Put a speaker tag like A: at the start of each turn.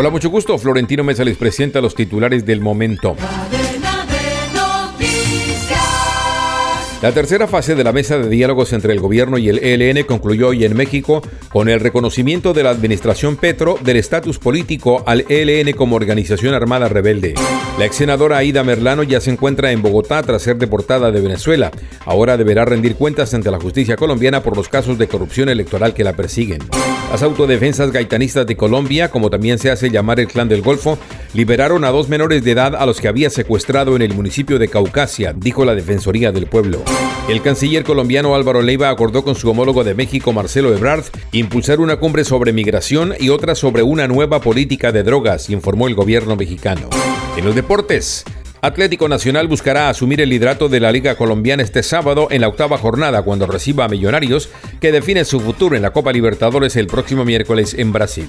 A: Hola, mucho gusto. Florentino Mesa les presenta los titulares del momento. La tercera fase de la mesa de diálogos entre el gobierno y el ELN concluyó hoy en México con el reconocimiento de la administración Petro del estatus político al ELN como organización armada rebelde. La ex senadora Aida Merlano ya se encuentra en Bogotá tras ser deportada de Venezuela. Ahora deberá rendir cuentas ante la justicia colombiana por los casos de corrupción electoral que la persiguen. Las autodefensas gaitanistas de Colombia, como también se hace llamar el Clan del Golfo, liberaron a dos menores de edad a los que había secuestrado en el municipio de Caucasia, dijo la Defensoría del Pueblo. El canciller colombiano Álvaro Leiva acordó con su homólogo de México, Marcelo Ebrard, impulsar una cumbre sobre migración y otra sobre una nueva política de drogas, informó el gobierno mexicano. En los deportes, Atlético Nacional buscará asumir el liderato de la Liga Colombiana este sábado en la octava jornada cuando reciba a Millonarios, que define su futuro en la Copa Libertadores el próximo miércoles en Brasil.